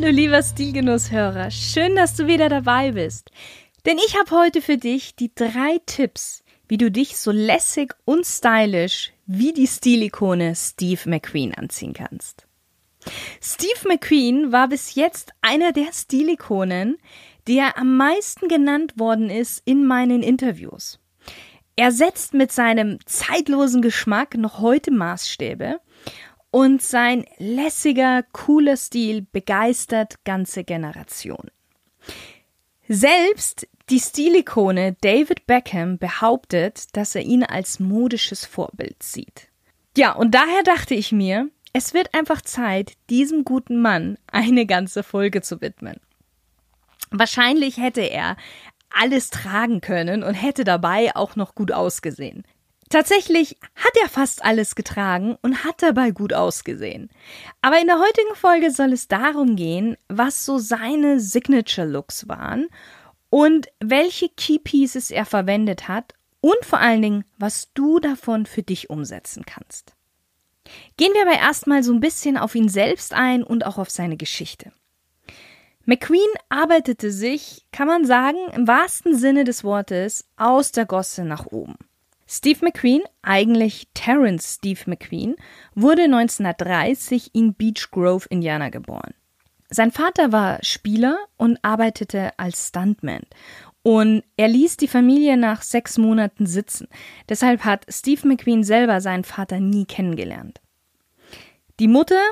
Hallo lieber Stilgenusshörer, schön, dass du wieder dabei bist. Denn ich habe heute für dich die drei Tipps, wie du dich so lässig und stylisch wie die Stilikone Steve McQueen anziehen kannst. Steve McQueen war bis jetzt einer der Stilikonen, der am meisten genannt worden ist in meinen Interviews. Er setzt mit seinem zeitlosen Geschmack noch heute Maßstäbe und sein lässiger, cooler Stil begeistert ganze Generationen. Selbst die Stilikone David Beckham behauptet, dass er ihn als modisches Vorbild sieht. Ja, und daher dachte ich mir, es wird einfach Zeit, diesem guten Mann eine ganze Folge zu widmen. Wahrscheinlich hätte er alles tragen können und hätte dabei auch noch gut ausgesehen. Tatsächlich hat er fast alles getragen und hat dabei gut ausgesehen. Aber in der heutigen Folge soll es darum gehen, was so seine Signature Looks waren und welche Key Pieces er verwendet hat und vor allen Dingen, was du davon für dich umsetzen kannst. Gehen wir aber erstmal so ein bisschen auf ihn selbst ein und auch auf seine Geschichte. McQueen arbeitete sich, kann man sagen, im wahrsten Sinne des Wortes aus der Gosse nach oben. Steve McQueen, eigentlich Terence Steve McQueen, wurde 1930 in Beech Grove, Indiana geboren. Sein Vater war Spieler und arbeitete als Stuntman. Und er ließ die Familie nach sechs Monaten sitzen. Deshalb hat Steve McQueen selber seinen Vater nie kennengelernt. Die Mutter,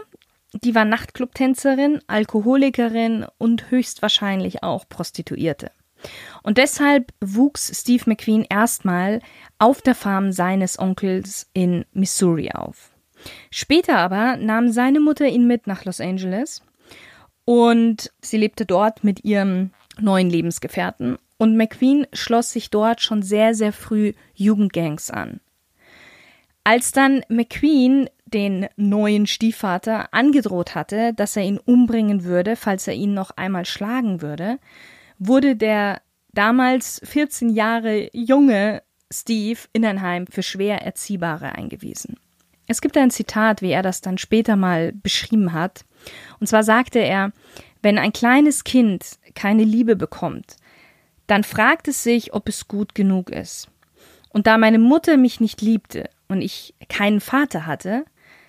die war Nachtclubtänzerin, Alkoholikerin und höchstwahrscheinlich auch Prostituierte. Und deshalb wuchs Steve McQueen erstmal auf der Farm seines Onkels in Missouri auf. Später aber nahm seine Mutter ihn mit nach Los Angeles und sie lebte dort mit ihrem neuen Lebensgefährten und McQueen schloss sich dort schon sehr, sehr früh Jugendgangs an. Als dann McQueen den neuen Stiefvater angedroht hatte, dass er ihn umbringen würde, falls er ihn noch einmal schlagen würde, wurde der damals 14 Jahre junge Steve in ein Heim für schwer Erziehbare eingewiesen. Es gibt ein Zitat, wie er das dann später mal beschrieben hat. Und zwar sagte er, wenn ein kleines Kind keine Liebe bekommt, dann fragt es sich, ob es gut genug ist. Und da meine Mutter mich nicht liebte und ich keinen Vater hatte,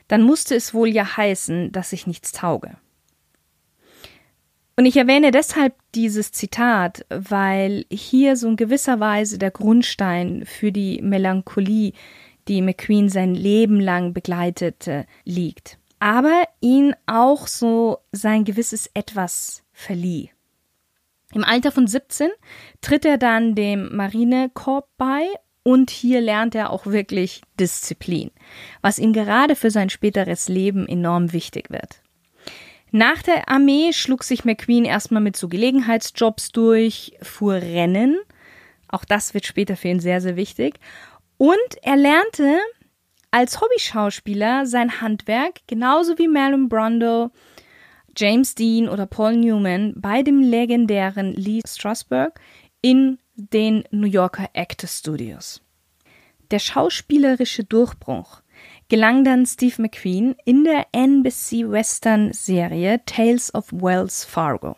dann musste es wohl ja heißen, dass ich nichts tauge. Und ich erwähne deshalb dieses Zitat, weil hier so in gewisser Weise der Grundstein für die Melancholie, die McQueen sein Leben lang begleitete, liegt. Aber ihn auch so sein gewisses Etwas verlieh. Im Alter von 17 tritt er dann dem Marinekorps bei und hier lernt er auch wirklich Disziplin, was ihm gerade für sein späteres Leben enorm wichtig wird. Nach der Armee schlug sich McQueen erstmal mit so Gelegenheitsjobs durch, fuhr Rennen. Auch das wird später für ihn sehr, sehr wichtig. Und er lernte als Hobbyschauspieler sein Handwerk, genauso wie Marlon Brando, James Dean oder Paul Newman bei dem legendären Lee Strasberg in den New Yorker Actor Studios. Der schauspielerische Durchbruch gelang dann Steve McQueen in der NBC Western Serie Tales of Wells Fargo.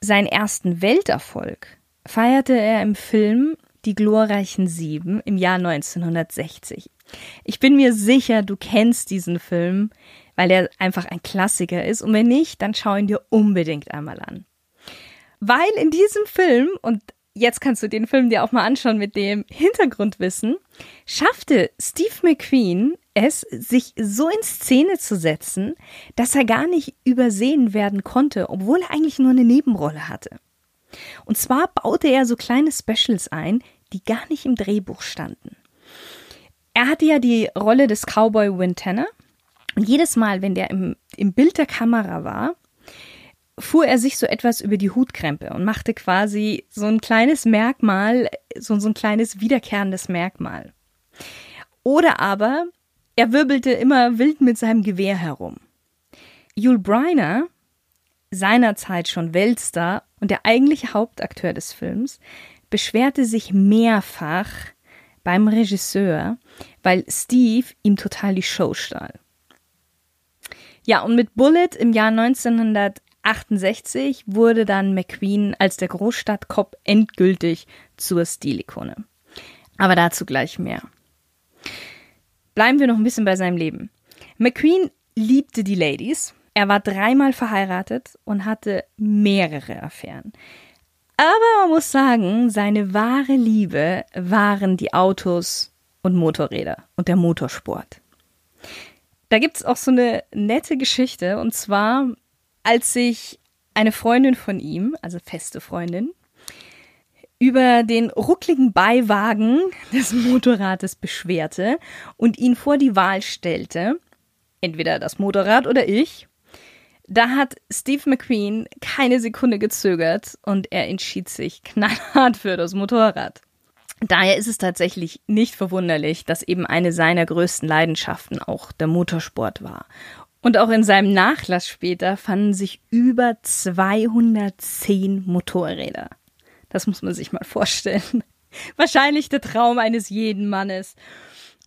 Seinen ersten Welterfolg feierte er im Film Die glorreichen Sieben im Jahr 1960. Ich bin mir sicher, du kennst diesen Film, weil er einfach ein Klassiker ist. Und wenn nicht, dann schau ihn dir unbedingt einmal an. Weil in diesem Film, und jetzt kannst du den Film dir auch mal anschauen mit dem Hintergrundwissen, schaffte Steve McQueen es, sich so in Szene zu setzen, dass er gar nicht übersehen werden konnte, obwohl er eigentlich nur eine Nebenrolle hatte. Und zwar baute er so kleine Specials ein, die gar nicht im Drehbuch standen. Er hatte ja die Rolle des Cowboy Wintana und jedes Mal, wenn der im, im Bild der Kamera war, fuhr er sich so etwas über die Hutkrempe und machte quasi so ein kleines Merkmal, so, so ein kleines wiederkehrendes Merkmal. Oder aber er wirbelte immer wild mit seinem Gewehr herum. Yul Brynner, seinerzeit schon Weltstar und der eigentliche Hauptakteur des Films, beschwerte sich mehrfach beim Regisseur, weil Steve ihm total die Show stahl. Ja, und mit Bullet im Jahr 1968 wurde dann McQueen als der Großstadtkopf endgültig zur Stilikone. Aber dazu gleich mehr. Bleiben wir noch ein bisschen bei seinem Leben. McQueen liebte die Ladies. Er war dreimal verheiratet und hatte mehrere Affären. Aber man muss sagen, seine wahre Liebe waren die Autos und Motorräder und der Motorsport. Da gibt es auch so eine nette Geschichte und zwar, als sich eine Freundin von ihm, also feste Freundin, über den ruckligen Beiwagen des Motorrades beschwerte und ihn vor die Wahl stellte, entweder das Motorrad oder ich, da hat Steve McQueen keine Sekunde gezögert und er entschied sich knallhart für das Motorrad. Daher ist es tatsächlich nicht verwunderlich, dass eben eine seiner größten Leidenschaften auch der Motorsport war. Und auch in seinem Nachlass später fanden sich über 210 Motorräder. Das muss man sich mal vorstellen. Wahrscheinlich der Traum eines jeden Mannes.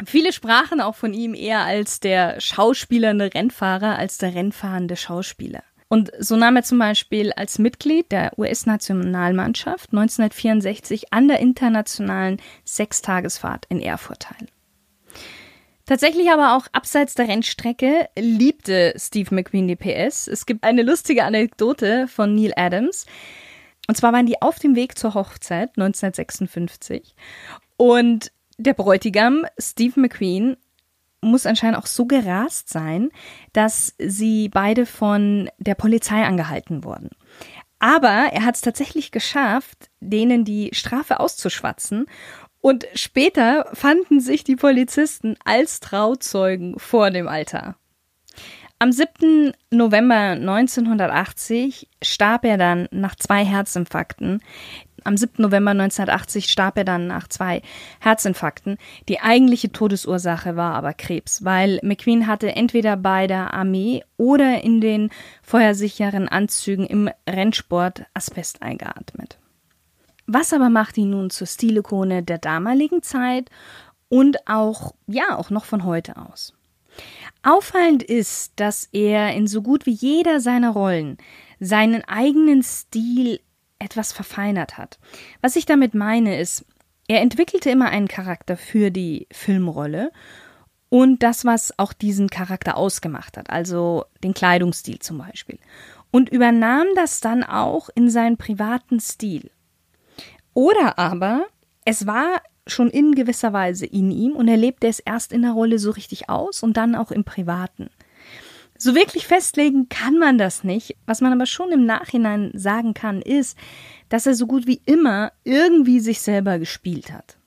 Viele sprachen auch von ihm eher als der schauspielernde Rennfahrer als der rennfahrende Schauspieler. Und so nahm er zum Beispiel als Mitglied der US-Nationalmannschaft 1964 an der internationalen Sechstagesfahrt in Erfurt teil. Tatsächlich aber auch abseits der Rennstrecke liebte Steve McQueen die PS. Es gibt eine lustige Anekdote von Neil Adams. Und zwar waren die auf dem Weg zur Hochzeit 1956 und der Bräutigam Steve McQueen muss anscheinend auch so gerast sein, dass sie beide von der Polizei angehalten wurden. Aber er hat es tatsächlich geschafft, denen die Strafe auszuschwatzen. Und später fanden sich die Polizisten als Trauzeugen vor dem Altar. Am 7. November 1980 starb er dann nach zwei Herzinfarkten. Am 7. November 1980 starb er dann nach zwei Herzinfarkten. Die eigentliche Todesursache war aber Krebs, weil McQueen hatte entweder bei der Armee oder in den feuersicheren Anzügen im Rennsport Asbest eingeatmet. Was aber macht ihn nun zur Stilikone der damaligen Zeit und auch, ja, auch noch von heute aus? Auffallend ist, dass er in so gut wie jeder seiner Rollen seinen eigenen Stil etwas verfeinert hat. Was ich damit meine ist, er entwickelte immer einen Charakter für die Filmrolle und das, was auch diesen Charakter ausgemacht hat, also den Kleidungsstil zum Beispiel, und übernahm das dann auch in seinen privaten Stil. Oder aber es war schon in gewisser Weise in ihm und er lebte es erst in der Rolle so richtig aus und dann auch im Privaten. So wirklich festlegen kann man das nicht. Was man aber schon im Nachhinein sagen kann, ist, dass er so gut wie immer irgendwie sich selber gespielt hat.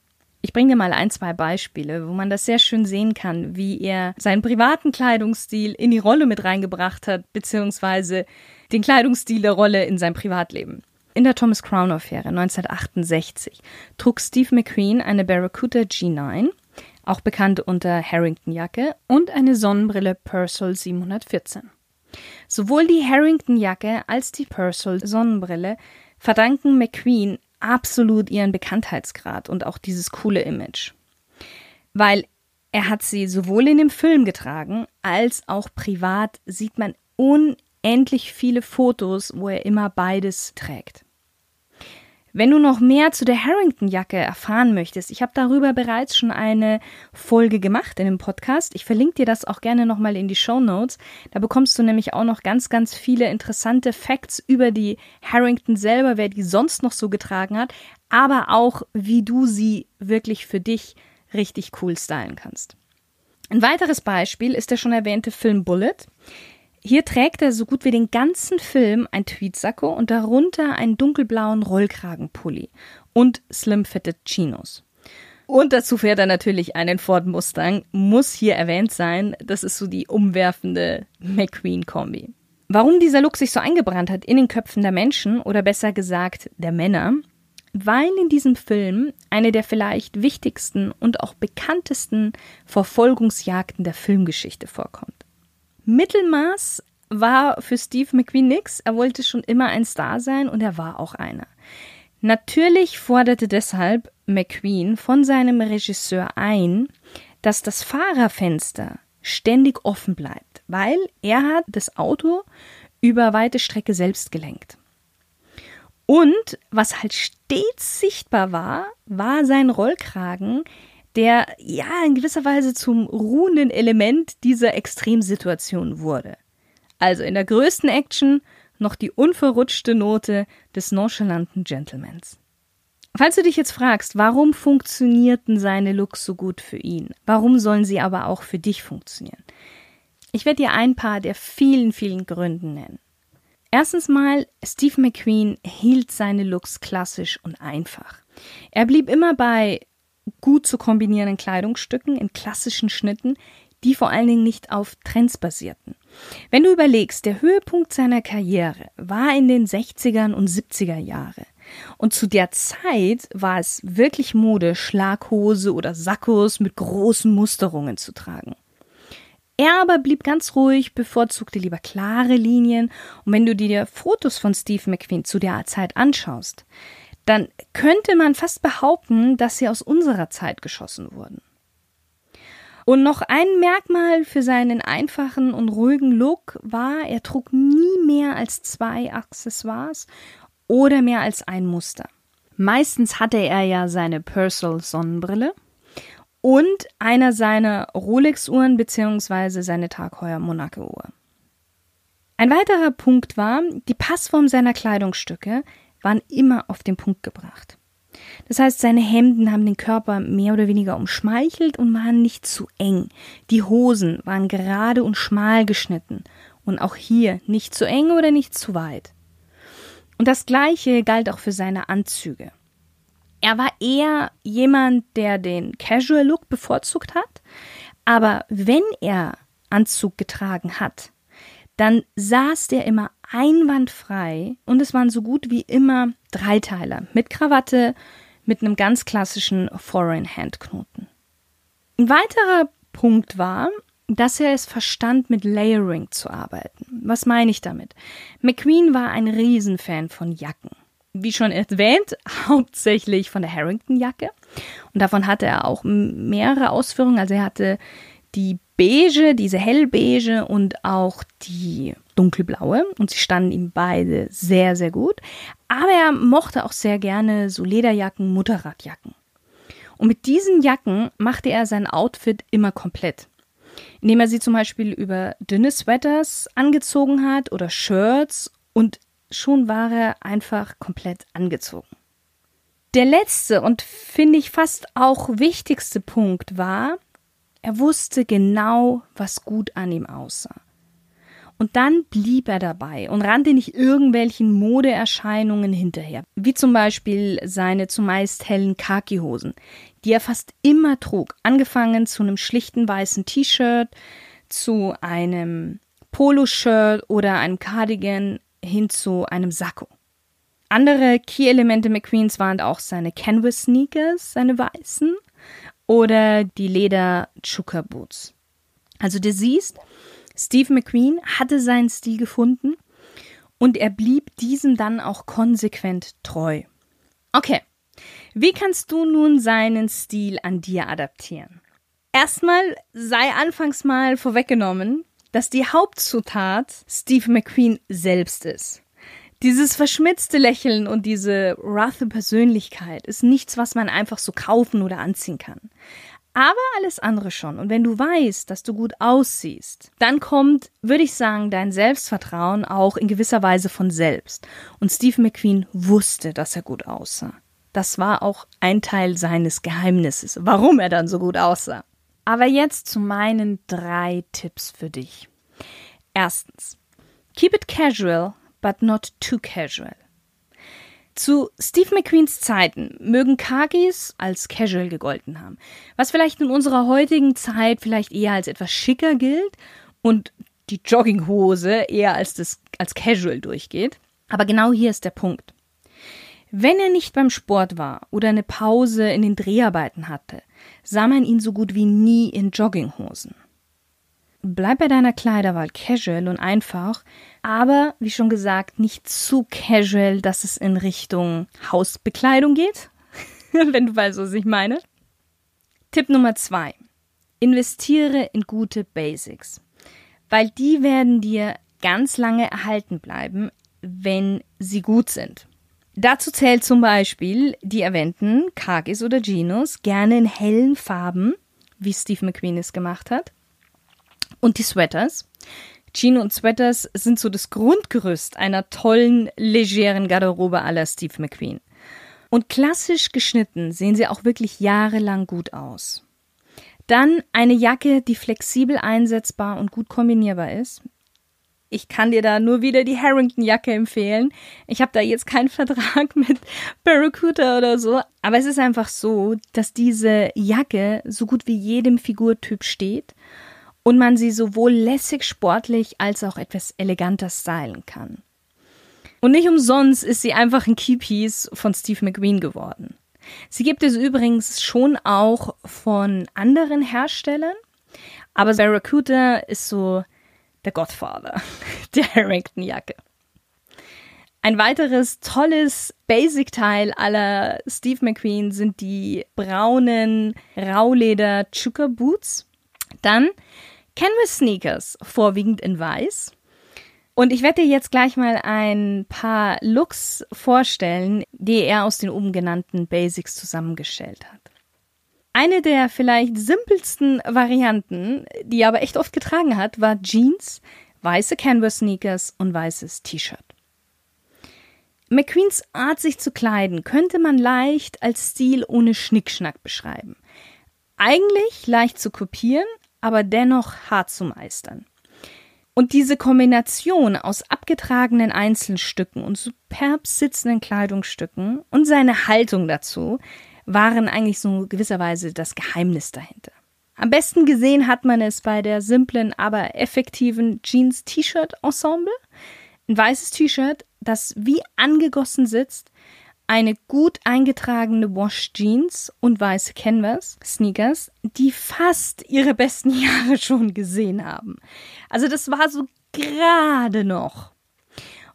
Ich bringe dir mal ein, zwei Beispiele, wo man das sehr schön sehen kann, wie er seinen privaten Kleidungsstil in die Rolle mit reingebracht hat, beziehungsweise den Kleidungsstil der Rolle in sein Privatleben. In der Thomas Crown Affäre 1968 trug Steve McQueen eine Barracuda G9, auch bekannt unter Harrington-Jacke, und eine Sonnenbrille Purcell 714. Sowohl die Harrington-Jacke als die Purcell Sonnenbrille verdanken McQueen absolut ihren Bekanntheitsgrad und auch dieses coole Image. Weil er hat sie sowohl in dem Film getragen, als auch privat sieht man unendlich viele Fotos, wo er immer beides trägt. Wenn du noch mehr zu der Harrington-Jacke erfahren möchtest, ich habe darüber bereits schon eine Folge gemacht in dem Podcast. Ich verlinke dir das auch gerne nochmal in die Show Notes. Da bekommst du nämlich auch noch ganz, ganz viele interessante Facts über die Harrington selber, wer die sonst noch so getragen hat, aber auch, wie du sie wirklich für dich richtig cool stylen kannst. Ein weiteres Beispiel ist der schon erwähnte Film Bullet. Hier trägt er so gut wie den ganzen Film ein Tweetsacko und darunter einen dunkelblauen Rollkragenpulli und slim-fitted Chinos. Und dazu fährt er natürlich einen Ford Mustang, muss hier erwähnt sein. Das ist so die umwerfende McQueen-Kombi. Warum dieser Look sich so eingebrannt hat in den Köpfen der Menschen oder besser gesagt der Männer, weil in diesem Film eine der vielleicht wichtigsten und auch bekanntesten Verfolgungsjagden der Filmgeschichte vorkommt. Mittelmaß war für Steve McQueen nix. Er wollte schon immer ein Star sein und er war auch einer. Natürlich forderte deshalb McQueen von seinem Regisseur ein, dass das Fahrerfenster ständig offen bleibt, weil er hat das Auto über weite Strecke selbst gelenkt. Und was halt stets sichtbar war, war sein Rollkragen, der ja in gewisser Weise zum ruhenden Element dieser Extremsituation wurde. Also in der größten Action noch die unverrutschte Note des nonchalanten Gentlemans. Falls du dich jetzt fragst, warum funktionierten seine Looks so gut für ihn, warum sollen sie aber auch für dich funktionieren? Ich werde dir ein paar der vielen, vielen Gründen nennen. Erstens mal, Steve McQueen hielt seine Looks klassisch und einfach. Er blieb immer bei gut zu kombinierenden Kleidungsstücken in klassischen Schnitten, die vor allen Dingen nicht auf Trends basierten. Wenn du überlegst, der Höhepunkt seiner Karriere war in den 60ern und 70er Jahre. Und zu der Zeit war es wirklich Mode, Schlaghose oder Sakkos mit großen Musterungen zu tragen. Er aber blieb ganz ruhig, bevorzugte lieber klare Linien. Und wenn du dir Fotos von Steve McQueen zu der Zeit anschaust, dann könnte man fast behaupten, dass sie aus unserer Zeit geschossen wurden. Und noch ein Merkmal für seinen einfachen und ruhigen Look war, er trug nie mehr als zwei Accessoires oder mehr als ein Muster. Meistens hatte er ja seine Purcell Sonnenbrille und einer seiner Rolex-Uhren bzw. seine Tag Heuer Monaco-Uhr. Ein weiterer Punkt war, die Passform seiner Kleidungsstücke waren immer auf den Punkt gebracht. Das heißt, seine Hemden haben den Körper mehr oder weniger umschmeichelt und waren nicht zu eng. Die Hosen waren gerade und schmal geschnitten und auch hier nicht zu eng oder nicht zu weit. Und das gleiche galt auch für seine Anzüge. Er war eher jemand, der den Casual Look bevorzugt hat, aber wenn er Anzug getragen hat, dann saß der immer einwandfrei und es waren so gut wie immer Dreiteiler mit Krawatte, mit einem ganz klassischen Foreign Hand Knoten. Ein weiterer Punkt war, dass er es verstand, mit Layering zu arbeiten. Was meine ich damit? McQueen war ein Riesenfan von Jacken wie schon erwähnt, hauptsächlich von der Harrington-Jacke. Und davon hatte er auch mehrere Ausführungen. Also er hatte die beige, diese hellbeige und auch die dunkelblaue. Und sie standen ihm beide sehr, sehr gut. Aber er mochte auch sehr gerne so Lederjacken, Mutterradjacken. Und mit diesen Jacken machte er sein Outfit immer komplett. Indem er sie zum Beispiel über dünne Sweaters angezogen hat oder Shirts und schon war er einfach komplett angezogen. Der letzte und finde ich fast auch wichtigste Punkt war, er wusste genau, was gut an ihm aussah. Und dann blieb er dabei und rannte nicht irgendwelchen Modeerscheinungen hinterher, wie zum Beispiel seine zumeist hellen Khaki-Hosen, die er fast immer trug, angefangen zu einem schlichten weißen T-Shirt, zu einem Poloshirt oder einem Cardigan hin zu einem Sakko. Andere Key-Elemente McQueens waren auch seine Canvas-Sneakers, seine weißen, oder die Leder-Chuka-Boots. Also du siehst, Steve McQueen hatte seinen Stil gefunden und er blieb diesem dann auch konsequent treu. Okay, wie kannst du nun seinen Stil an dir adaptieren? Erstmal sei anfangs mal vorweggenommen, dass die Hauptzutat Steve McQueen selbst ist. Dieses verschmitzte Lächeln und diese roughe Persönlichkeit ist nichts, was man einfach so kaufen oder anziehen kann. Aber alles andere schon. Und wenn du weißt, dass du gut aussiehst, dann kommt, würde ich sagen, dein Selbstvertrauen auch in gewisser Weise von selbst. Und Steve McQueen wusste, dass er gut aussah. Das war auch ein Teil seines Geheimnisses, warum er dann so gut aussah. Aber jetzt zu meinen drei Tipps für dich. Erstens. Keep it casual, but not too casual. Zu Steve McQueens Zeiten mögen Khakis als casual gegolten haben, was vielleicht in unserer heutigen Zeit vielleicht eher als etwas schicker gilt und die Jogginghose eher als das als Casual durchgeht. Aber genau hier ist der Punkt. Wenn er nicht beim Sport war oder eine Pause in den Dreharbeiten hatte, sah man ihn so gut wie nie in Jogginghosen. Bleib bei deiner Kleiderwahl casual und einfach, aber wie schon gesagt, nicht zu casual, dass es in Richtung Hausbekleidung geht, wenn du weißt, was ich meine. Tipp Nummer zwei. Investiere in gute Basics, weil die werden dir ganz lange erhalten bleiben, wenn sie gut sind. Dazu zählt zum Beispiel die erwähnten Khakis oder Jeans, gerne in hellen Farben, wie Steve McQueen es gemacht hat. Und die Sweaters. Chino und Sweaters sind so das Grundgerüst einer tollen, legeren Garderobe aller Steve McQueen. Und klassisch geschnitten sehen sie auch wirklich jahrelang gut aus. Dann eine Jacke, die flexibel einsetzbar und gut kombinierbar ist. Ich kann dir da nur wieder die Harrington-Jacke empfehlen. Ich habe da jetzt keinen Vertrag mit Barracuda oder so, aber es ist einfach so, dass diese Jacke so gut wie jedem Figurtyp steht und man sie sowohl lässig sportlich als auch etwas eleganter stylen kann. Und nicht umsonst ist sie einfach ein Keypiece von Steve McQueen geworden. Sie gibt es übrigens schon auch von anderen Herstellern, aber Barracuda ist so der Godfather der Harrington-Jacke. Ein weiteres tolles Basic-Teil aller Steve McQueen sind die braunen Rauleder Chuka Boots. Dann Canvas Sneakers, vorwiegend in weiß. Und ich werde dir jetzt gleich mal ein paar Looks vorstellen, die er aus den oben genannten Basics zusammengestellt hat. Eine der vielleicht simpelsten Varianten, die er aber echt oft getragen hat, war Jeans, weiße Canvas-Sneakers und weißes T-Shirt. McQueens Art, sich zu kleiden, könnte man leicht als Stil ohne Schnickschnack beschreiben. Eigentlich leicht zu kopieren, aber dennoch hart zu meistern. Und diese Kombination aus abgetragenen Einzelstücken und superb sitzenden Kleidungsstücken und seine Haltung dazu waren eigentlich so gewisserweise das Geheimnis dahinter. Am besten gesehen hat man es bei der simplen, aber effektiven Jeans-T-Shirt-Ensemble. Ein weißes T-Shirt, das wie angegossen sitzt, eine gut eingetragene Wash Jeans und weiße Canvas Sneakers, die fast ihre besten Jahre schon gesehen haben. Also das war so gerade noch.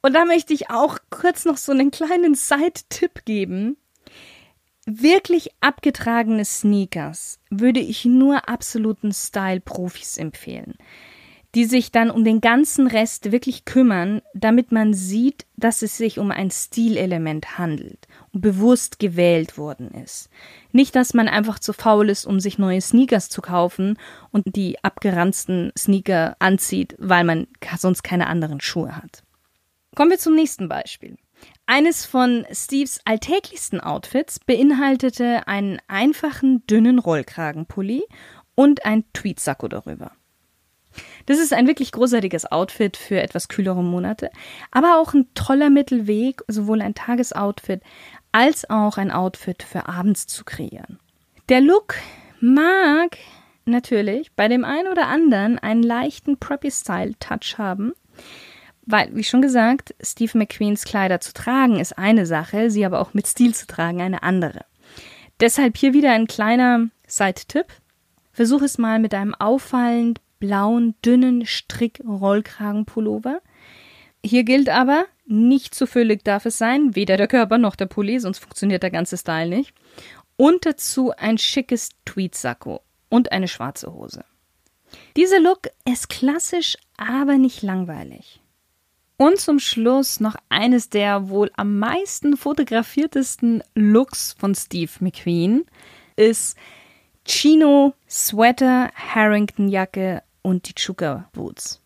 Und da möchte ich auch kurz noch so einen kleinen Side-Tipp geben. Wirklich abgetragene Sneakers würde ich nur absoluten Style-Profis empfehlen die sich dann um den ganzen Rest wirklich kümmern, damit man sieht, dass es sich um ein Stilelement handelt und bewusst gewählt worden ist. Nicht, dass man einfach zu faul ist, um sich neue Sneakers zu kaufen und die abgeranzten Sneaker anzieht, weil man sonst keine anderen Schuhe hat. Kommen wir zum nächsten Beispiel. Eines von Steves alltäglichsten Outfits beinhaltete einen einfachen, dünnen Rollkragenpulli und ein Tweetsacko darüber. Das ist ein wirklich großartiges Outfit für etwas kühlere Monate, aber auch ein toller Mittelweg, sowohl ein Tagesoutfit als auch ein Outfit für abends zu kreieren. Der Look mag natürlich bei dem einen oder anderen einen leichten Preppy-Style-Touch haben, weil, wie schon gesagt, Steve McQueens Kleider zu tragen ist eine Sache, sie aber auch mit Stil zu tragen eine andere. Deshalb hier wieder ein kleiner Side-Tipp. Versuch es mal mit einem auffallend blauen, dünnen Strick-Rollkragenpullover. Hier gilt aber, nicht zu füllig darf es sein, weder der Körper noch der Pulli, sonst funktioniert der ganze Style nicht. Und dazu ein schickes Tweetsacko und eine schwarze Hose. Dieser Look ist klassisch, aber nicht langweilig. Und zum Schluss noch eines der wohl am meisten fotografiertesten Looks von Steve McQueen ist Chino, Sweater, Harrington-Jacke und die Chuka Boots.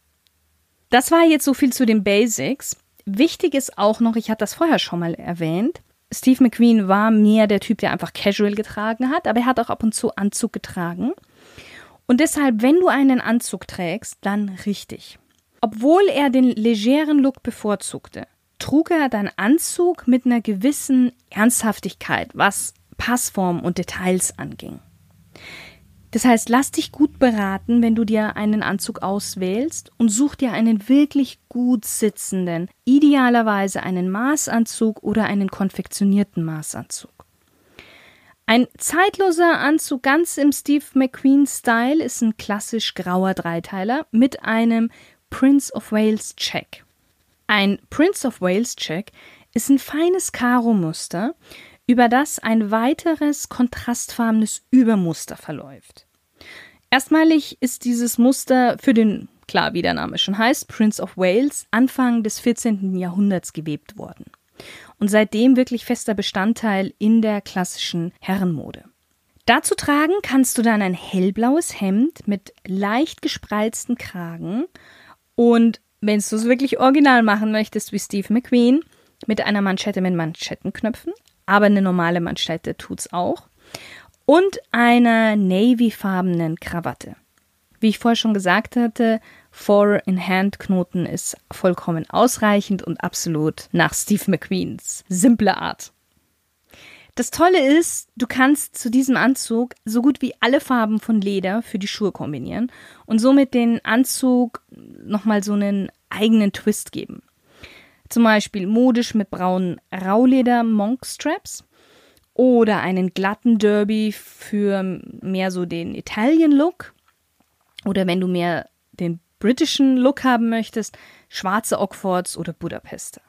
Das war jetzt so viel zu den Basics. Wichtig ist auch noch, ich hatte das vorher schon mal erwähnt, Steve McQueen war mehr der Typ, der einfach casual getragen hat, aber er hat auch ab und zu Anzug getragen. Und deshalb, wenn du einen Anzug trägst, dann richtig. Obwohl er den legeren Look bevorzugte, trug er dann Anzug mit einer gewissen Ernsthaftigkeit, was Passform und Details anging. Das heißt, lass dich gut beraten, wenn du dir einen Anzug auswählst und such dir einen wirklich gut sitzenden, idealerweise einen Maßanzug oder einen konfektionierten Maßanzug. Ein zeitloser Anzug ganz im Steve McQueen-Style ist ein klassisch grauer Dreiteiler mit einem Prince of Wales Check. Ein Prince of Wales Check ist ein feines Karo-Muster, über das ein weiteres kontrastfarbenes Übermuster verläuft. Erstmalig ist dieses Muster für den, klar wie der Name schon heißt, Prince of Wales Anfang des 14. Jahrhunderts gewebt worden und seitdem wirklich fester Bestandteil in der klassischen Herrenmode. Dazu tragen kannst du dann ein hellblaues Hemd mit leicht gespreizten Kragen und wenn du es wirklich original machen möchtest wie Steve McQueen, mit einer Manschette mit Manschettenknöpfen, aber eine normale Manschette tut's auch und einer navyfarbenen Krawatte. Wie ich vorher schon gesagt hatte, Four-in-Hand-Knoten ist vollkommen ausreichend und absolut nach Steve McQueens simple Art. Das Tolle ist, du kannst zu diesem Anzug so gut wie alle Farben von Leder für die Schuhe kombinieren und somit den Anzug nochmal so einen eigenen Twist geben. Zum Beispiel modisch mit braunen Rauleder Monk Straps oder einen glatten Derby für mehr so den Italian Look oder wenn du mehr den britischen Look haben möchtest, schwarze Oxfords oder Budapester.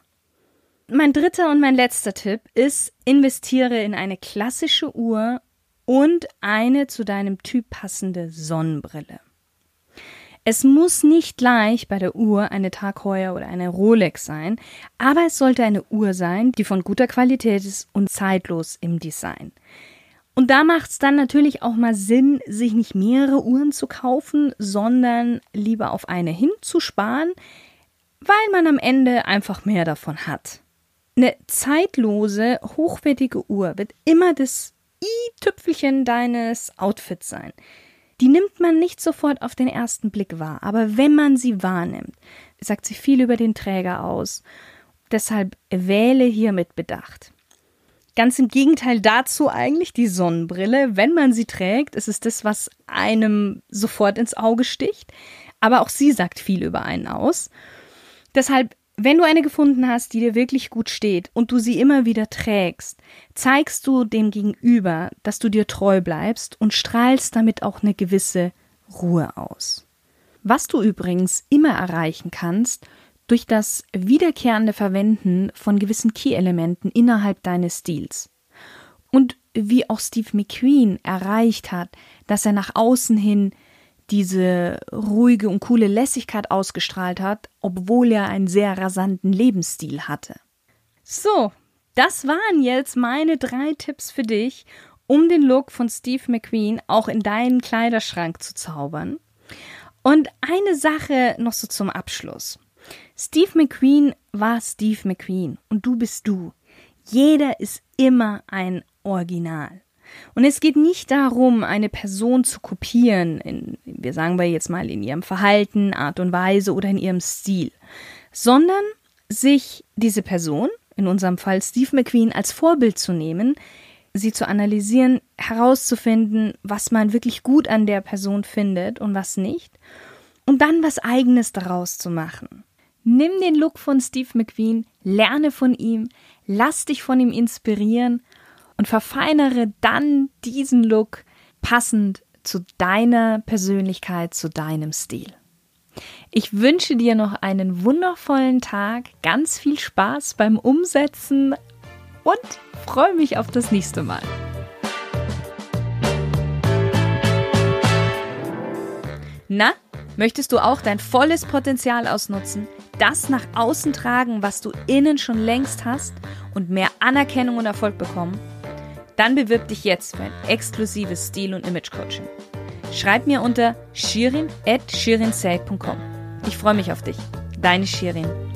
Mein dritter und mein letzter Tipp ist, investiere in eine klassische Uhr und eine zu deinem Typ passende Sonnenbrille. Es muss nicht gleich bei der Uhr eine Tag Heuer oder eine Rolex sein, aber es sollte eine Uhr sein, die von guter Qualität ist und zeitlos im Design. Und da macht es dann natürlich auch mal Sinn, sich nicht mehrere Uhren zu kaufen, sondern lieber auf eine hinzusparen, weil man am Ende einfach mehr davon hat. Eine zeitlose, hochwertige Uhr wird immer das i-Tüpfelchen deines Outfits sein. Die nimmt man nicht sofort auf den ersten Blick wahr, aber wenn man sie wahrnimmt, sagt sie viel über den Träger aus. Deshalb wähle hier mit Bedacht. Ganz im Gegenteil dazu eigentlich die Sonnenbrille. Wenn man sie trägt, ist es das, was einem sofort ins Auge sticht. Aber auch sie sagt viel über einen aus. Deshalb, wenn du eine gefunden hast, die dir wirklich gut steht und du sie immer wieder trägst, zeigst du dem Gegenüber, dass du dir treu bleibst und strahlst damit auch eine gewisse Ruhe aus. Was du übrigens immer erreichen kannst, durch das wiederkehrende Verwenden von gewissen Key-Elementen innerhalb deines Stils. Und wie auch Steve McQueen erreicht hat, dass er nach außen hin diese ruhige und coole Lässigkeit ausgestrahlt hat, obwohl er einen sehr rasanten Lebensstil hatte. So, das waren jetzt meine drei Tipps für dich, um den Look von Steve McQueen auch in deinen Kleiderschrank zu zaubern. Und eine Sache noch so zum Abschluss. Steve McQueen war Steve McQueen und du bist du. Jeder ist immer ein Original. Und es geht nicht darum, eine Person zu kopieren, in, wir sagen wir jetzt mal in ihrem Verhalten, Art und Weise oder in ihrem Stil, sondern sich diese Person, in unserem Fall Steve McQueen, als Vorbild zu nehmen, sie zu analysieren, herauszufinden, was man wirklich gut an der Person findet und was nicht, und dann was eigenes daraus zu machen. Nimm den Look von Steve McQueen, lerne von ihm, lass dich von ihm inspirieren und verfeinere dann diesen Look passend zu deiner Persönlichkeit, zu deinem Stil. Ich wünsche dir noch einen wundervollen Tag, ganz viel Spaß beim Umsetzen und freue mich auf das nächste Mal. Na, möchtest du auch dein volles Potenzial ausnutzen? das nach außen tragen, was du innen schon längst hast und mehr Anerkennung und Erfolg bekommen? Dann bewirb dich jetzt für ein exklusives Stil- und Image-Coaching. Schreib mir unter shirin.shirinsay.com. Ich freue mich auf dich. Deine Shirin.